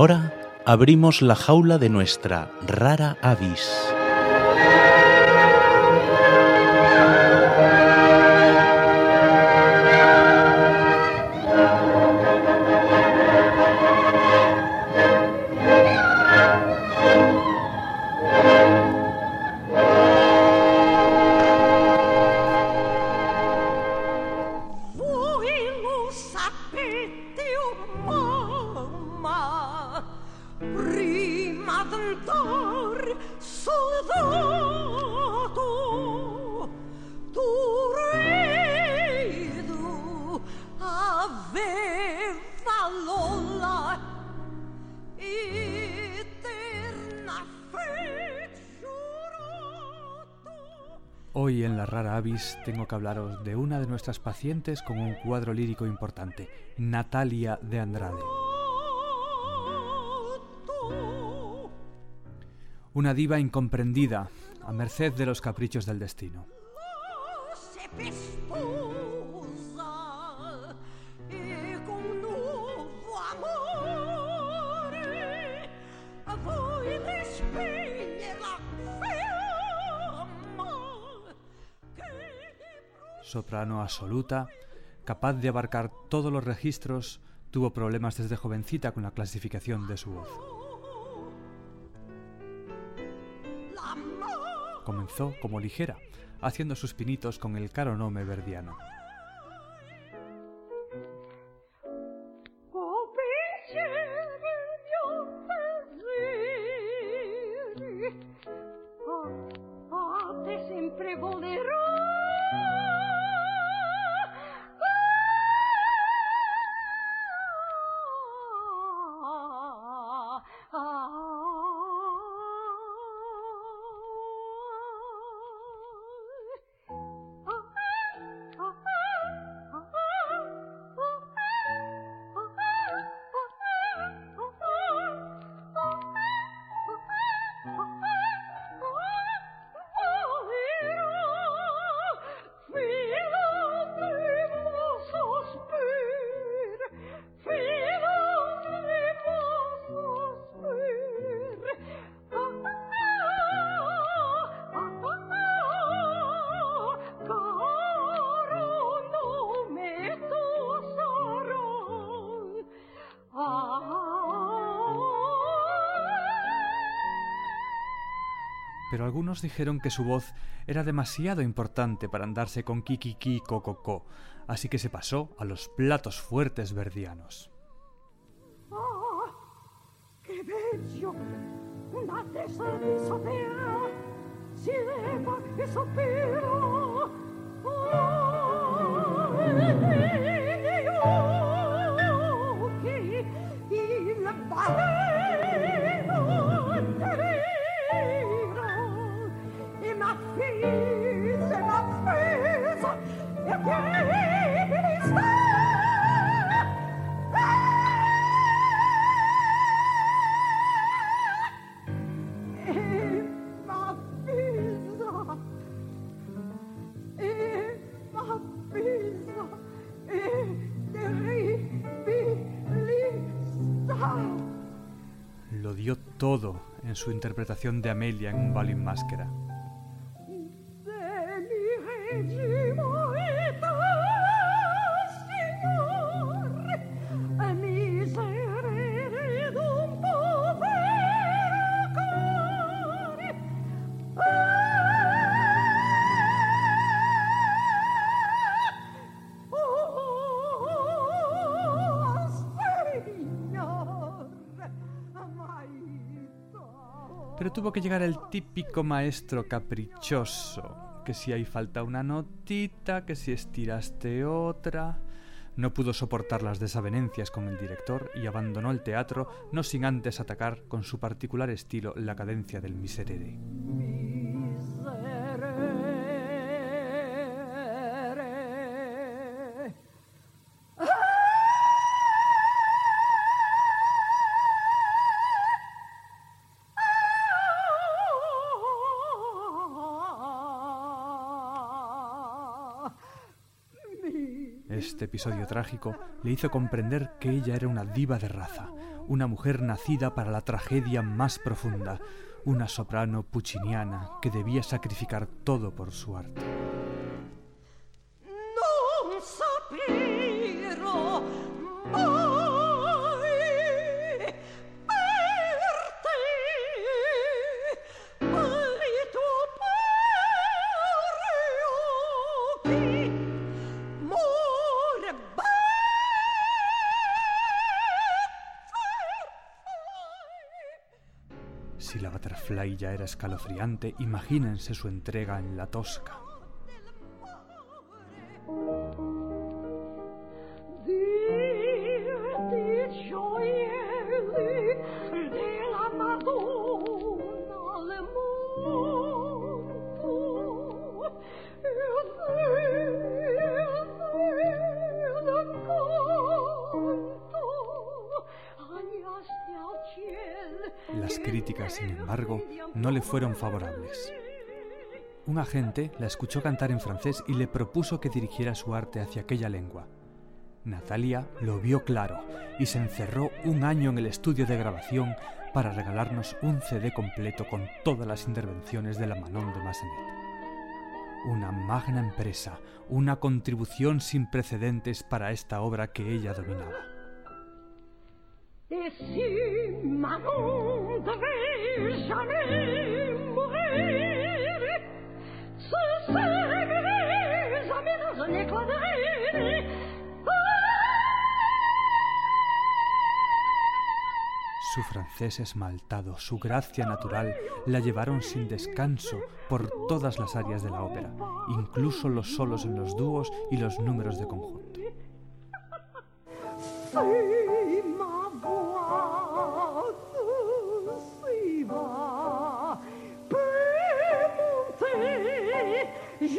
ahora abrimos la jaula de nuestra rara avis. Rara avis tengo que hablaros de una de nuestras pacientes con un cuadro lírico importante, Natalia de Andrade. Una diva incomprendida, a merced de los caprichos del destino. Soprano absoluta, capaz de abarcar todos los registros, tuvo problemas desde jovencita con la clasificación de su voz. Comenzó como ligera, haciendo sus pinitos con el caro nome verdiano. Pero algunos dijeron que su voz era demasiado importante para andarse con kikiki cococo, así que se pasó a los platos fuertes verdianos. Ah, Lo dio todo en su interpretación de Amelia en un balín máscara. Pero tuvo que llegar el típico maestro caprichoso, que si hay falta una notita, que si estiraste otra. No pudo soportar las desavenencias con el director y abandonó el teatro, no sin antes atacar con su particular estilo la cadencia del miserere. Este episodio trágico le hizo comprender que ella era una diva de raza, una mujer nacida para la tragedia más profunda, una soprano pucciniana que debía sacrificar todo por su arte. La Butterfly ya era escalofriante, imagínense su entrega en la Tosca. Sin embargo, no le fueron favorables. Un agente la escuchó cantar en francés y le propuso que dirigiera su arte hacia aquella lengua. Natalia lo vio claro y se encerró un año en el estudio de grabación para regalarnos un CD completo con todas las intervenciones de la Manon de Massenet. Una magna empresa, una contribución sin precedentes para esta obra que ella dominaba. Et si Manon devait jamais mourir, ce serait mes amis dans un éclat de rire. Su francés esmaltado, su gracia natural, la llevaron sin descanso por todas las áreas de la ópera, incluso los solos en los dúos y los números de conjunto. Su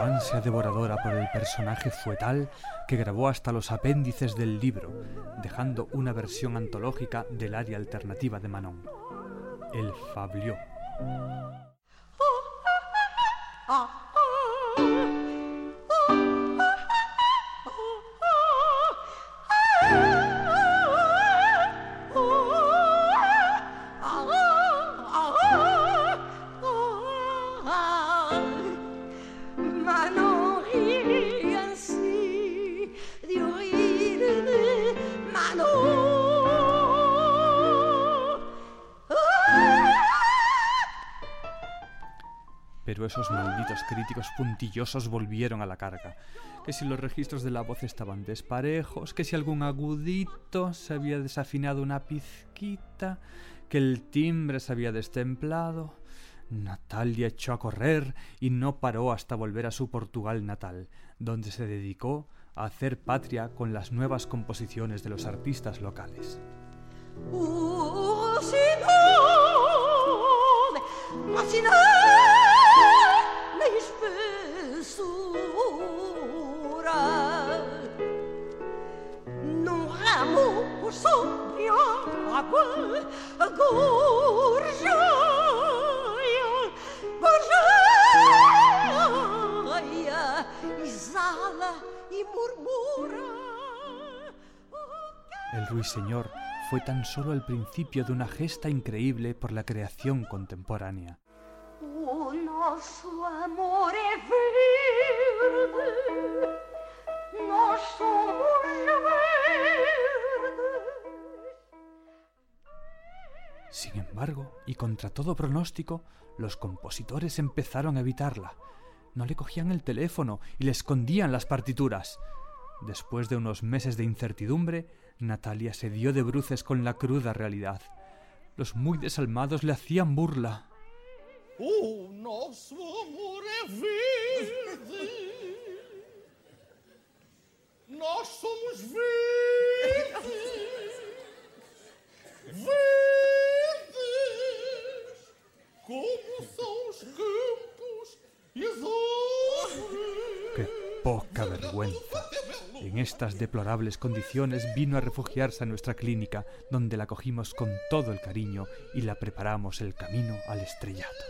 ansia devoradora por el personaje fue tal que grabó hasta los apéndices del libro, dejando una versión antológica del área alternativa de Manon, el Fabliau. Esos malditos críticos puntillosos volvieron a la carga. Que si los registros de la voz estaban desparejos, que si algún agudito se había desafinado una pizquita, que el timbre se había destemplado. Natalia echó a correr y no paró hasta volver a su Portugal natal, donde se dedicó a hacer patria con las nuevas composiciones de los artistas locales. El ruiseñor fue tan solo el principio de una gesta increíble por la creación contemporánea. Amor verde, verdes. Sin embargo, y contra todo pronóstico, los compositores empezaron a evitarla. No le cogían el teléfono y le escondían las partituras. Después de unos meses de incertidumbre, Natalia se dio de bruces con la cruda realidad. Los muy desalmados le hacían burla. O nosso amor verde. Nós somos verdes. Verdes. Como são os campos e as árvores. que poca vergüenza. En estas deplorables condiciones vino a refugiarse a nuestra clínica, donde la cogimos con todo el cariño y la preparamos el camino al estrellato.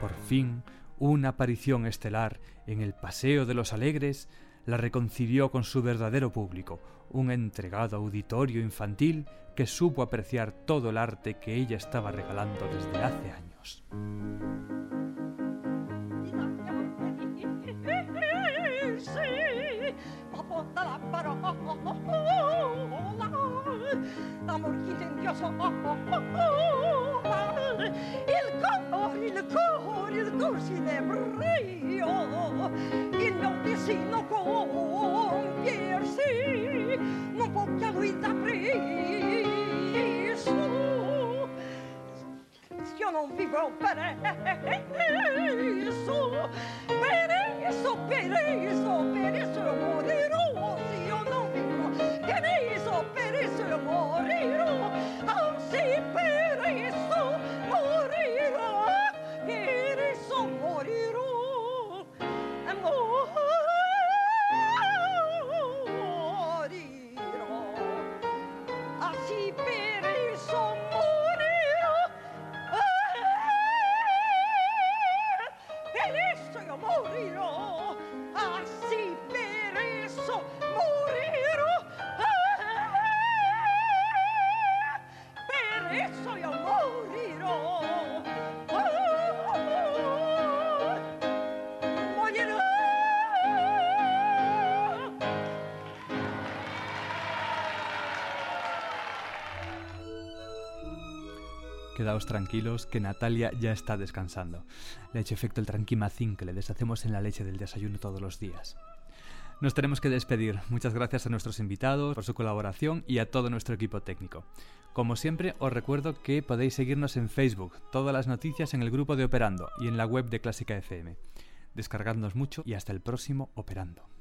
Por fin, una aparición estelar en el Paseo de los Alegres la reconcilió con su verdadero público, un entregado auditorio infantil que supo apreciar todo el arte que ella estaba regalando desde hace años. Amor incendiato Il cuore, il cuore, il cuore si nebrio Il mio destino compiersi Non può che a lui da Io non vivrò per esso Per esso, per esso, per esso morirò amore Quedaos tranquilos que Natalia ya está descansando. Le ha hecho efecto el tranquimacín que le deshacemos en la leche del desayuno todos los días. Nos tenemos que despedir. Muchas gracias a nuestros invitados por su colaboración y a todo nuestro equipo técnico. Como siempre, os recuerdo que podéis seguirnos en Facebook, todas las noticias en el grupo de Operando y en la web de Clásica FM. Descargadnos mucho y hasta el próximo Operando.